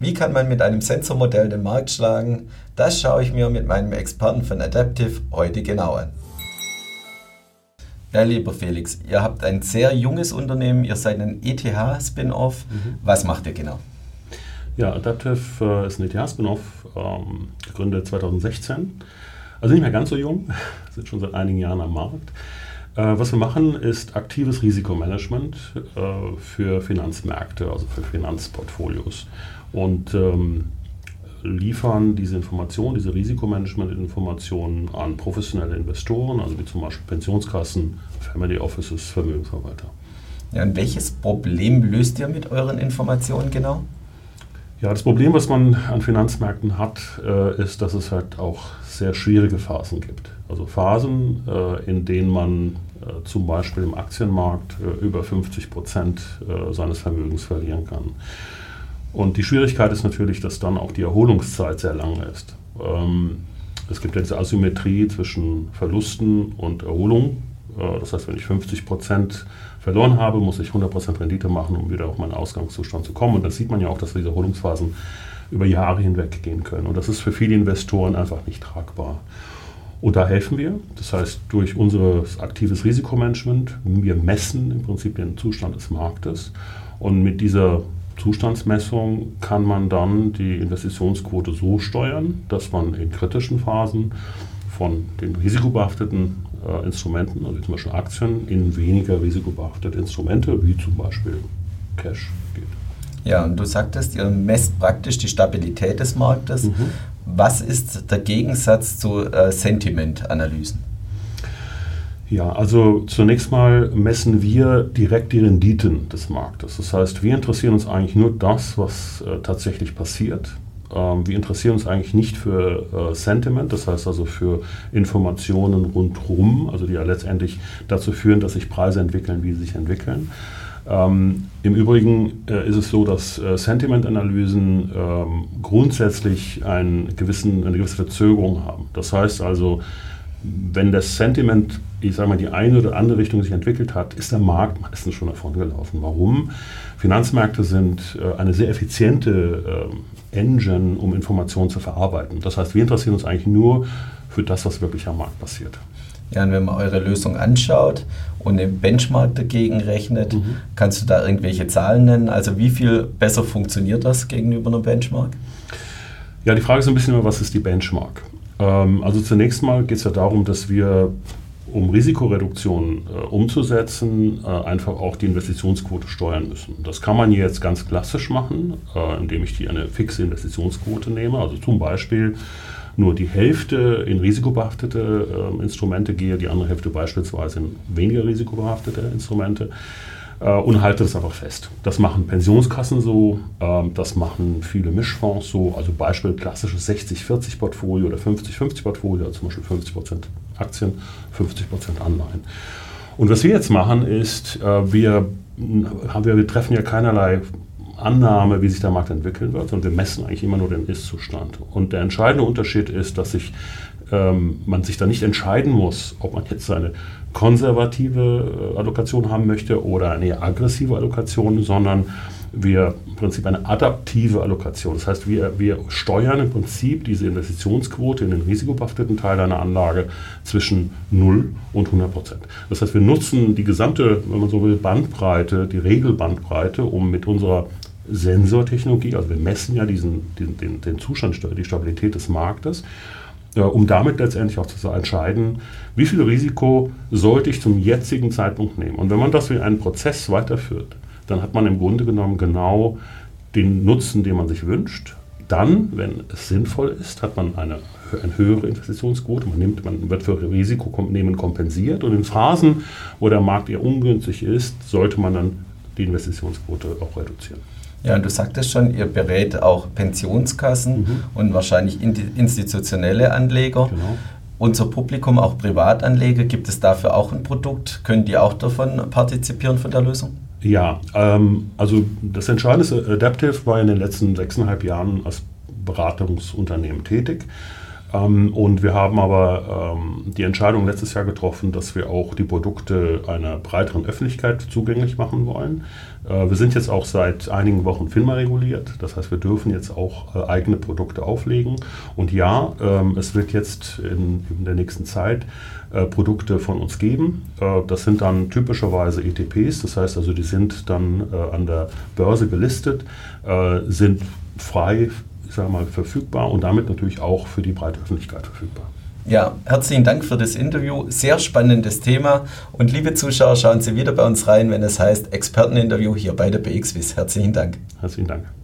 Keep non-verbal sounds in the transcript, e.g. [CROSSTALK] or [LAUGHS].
Wie kann man mit einem Sensormodell den Markt schlagen? Das schaue ich mir mit meinem Experten von Adaptive heute genau an. Ja, lieber Felix, ihr habt ein sehr junges Unternehmen, ihr seid ein ETH-Spin-Off. Mhm. Was macht ihr genau? Ja, Adaptive äh, ist ein ETH-Spin-Off, ähm, gegründet 2016. Also nicht mehr ganz so jung, [LAUGHS] sind schon seit einigen Jahren am Markt. Äh, was wir machen, ist aktives Risikomanagement äh, für Finanzmärkte, also für Finanzportfolios. Und ähm, liefern diese Informationen, diese Risikomanagement-Informationen an professionelle Investoren, also wie zum Beispiel Pensionskassen, Family Offices, Vermögensverwalter. Ja, und welches Problem löst ihr mit euren Informationen genau? Ja, das Problem, was man an Finanzmärkten hat, äh, ist, dass es halt auch sehr schwierige Phasen gibt. Also Phasen, äh, in denen man äh, zum Beispiel im Aktienmarkt äh, über 50 Prozent äh, seines Vermögens verlieren kann. Und die Schwierigkeit ist natürlich, dass dann auch die Erholungszeit sehr lang ist. Ähm, es gibt ja diese Asymmetrie zwischen Verlusten und Erholung. Äh, das heißt, wenn ich 50 Prozent verloren habe, muss ich 100 Prozent Rendite machen, um wieder auf meinen Ausgangszustand zu kommen. Und dann sieht man ja auch, dass diese Erholungsphasen über Jahre hinweg gehen können. Und das ist für viele Investoren einfach nicht tragbar. Und da helfen wir. Das heißt, durch unser aktives Risikomanagement, wir messen im Prinzip den Zustand des Marktes. Und mit dieser Zustandsmessung kann man dann die Investitionsquote so steuern, dass man in kritischen Phasen von den risikobehafteten äh, Instrumenten, also zum Beispiel Aktien, in weniger risikobehaftete Instrumente, wie zum Beispiel Cash geht. Ja, und du sagtest, ihr messt praktisch die Stabilität des Marktes. Mhm. Was ist der Gegensatz zu äh, Sentimentanalysen? Ja, also zunächst mal messen wir direkt die Renditen des Marktes. Das heißt, wir interessieren uns eigentlich nur das, was äh, tatsächlich passiert. Ähm, wir interessieren uns eigentlich nicht für äh, Sentiment, das heißt also für Informationen rundherum, also die ja letztendlich dazu führen, dass sich Preise entwickeln, wie sie sich entwickeln. Ähm, Im Übrigen äh, ist es so, dass äh, Sentiment-Analysen ähm, grundsätzlich einen gewissen, eine gewisse Verzögerung haben. Das heißt also, wenn das Sentiment, ich sage mal, die eine oder andere Richtung sich entwickelt hat, ist der Markt meistens schon davon gelaufen. Warum? Finanzmärkte sind äh, eine sehr effiziente äh, Engine, um Informationen zu verarbeiten. Das heißt, wir interessieren uns eigentlich nur für das, was wirklich am Markt passiert. Ja, und wenn man eure Lösung anschaut und den Benchmark dagegen rechnet, mhm. kannst du da irgendwelche Zahlen nennen? Also wie viel besser funktioniert das gegenüber einem Benchmark? Ja, die Frage ist ein bisschen immer, was ist die Benchmark? Ähm, also zunächst mal geht es ja darum, dass wir, um Risikoreduktion äh, umzusetzen, äh, einfach auch die Investitionsquote steuern müssen. Das kann man jetzt ganz klassisch machen, äh, indem ich die eine fixe Investitionsquote nehme. Also zum Beispiel nur die Hälfte in risikobehaftete äh, Instrumente gehe, die andere Hälfte beispielsweise in weniger risikobehaftete Instrumente und halte das einfach fest. Das machen Pensionskassen so, äh, das machen viele Mischfonds so, also Beispiel klassisches 60-40-Portfolio oder 50-50-Portfolio, also zum Beispiel 50% Aktien, 50% Anleihen. Und was wir jetzt machen ist, äh, wir, haben wir treffen ja keinerlei Annahme, wie sich der Markt entwickeln wird, sondern wir messen eigentlich immer nur den Ist-Zustand. Und der entscheidende Unterschied ist, dass sich, ähm, man sich da nicht entscheiden muss, ob man jetzt eine konservative äh, Allokation haben möchte oder eine aggressive Allokation, sondern wir im Prinzip eine adaptive Allokation. Das heißt, wir, wir steuern im Prinzip diese Investitionsquote in den risikobehafteten Teil einer Anlage zwischen 0 und 100 Prozent. Das heißt, wir nutzen die gesamte, wenn man so will, Bandbreite, die Regelbandbreite, um mit unserer Sensortechnologie, also wir messen ja diesen, den, den, den Zustand, die Stabilität des Marktes, um damit letztendlich auch zu entscheiden, wie viel Risiko sollte ich zum jetzigen Zeitpunkt nehmen. Und wenn man das wie einen Prozess weiterführt, dann hat man im Grunde genommen genau den Nutzen, den man sich wünscht. Dann, wenn es sinnvoll ist, hat man eine, eine höhere Investitionsquote. Man, nimmt, man wird für Risikonehmen kompensiert. Und in Phasen, wo der Markt eher ungünstig ist, sollte man dann die Investitionsquote auch reduzieren. Ja, und du sagtest schon, ihr berät auch Pensionskassen mhm. und wahrscheinlich institutionelle Anleger. Genau. Unser Publikum, auch Privatanleger, gibt es dafür auch ein Produkt? Können die auch davon partizipieren von der Lösung? Ja, ähm, also das Entscheidende ist, Adaptive war in den letzten sechseinhalb Jahren als Beratungsunternehmen tätig. Ähm, und wir haben aber ähm, die Entscheidung letztes Jahr getroffen, dass wir auch die Produkte einer breiteren Öffentlichkeit zugänglich machen wollen. Äh, wir sind jetzt auch seit einigen Wochen FINMA reguliert. Das heißt, wir dürfen jetzt auch äh, eigene Produkte auflegen. Und ja, ähm, es wird jetzt in, in der nächsten Zeit äh, Produkte von uns geben. Äh, das sind dann typischerweise ETPs. Das heißt also, die sind dann äh, an der Börse gelistet, äh, sind frei ich sage mal, verfügbar und damit natürlich auch für die breite Öffentlichkeit verfügbar. Ja, herzlichen Dank für das Interview. Sehr spannendes Thema. Und liebe Zuschauer, schauen Sie wieder bei uns rein, wenn es heißt Experteninterview hier bei der BXWIS. Herzlichen Dank. Herzlichen Dank.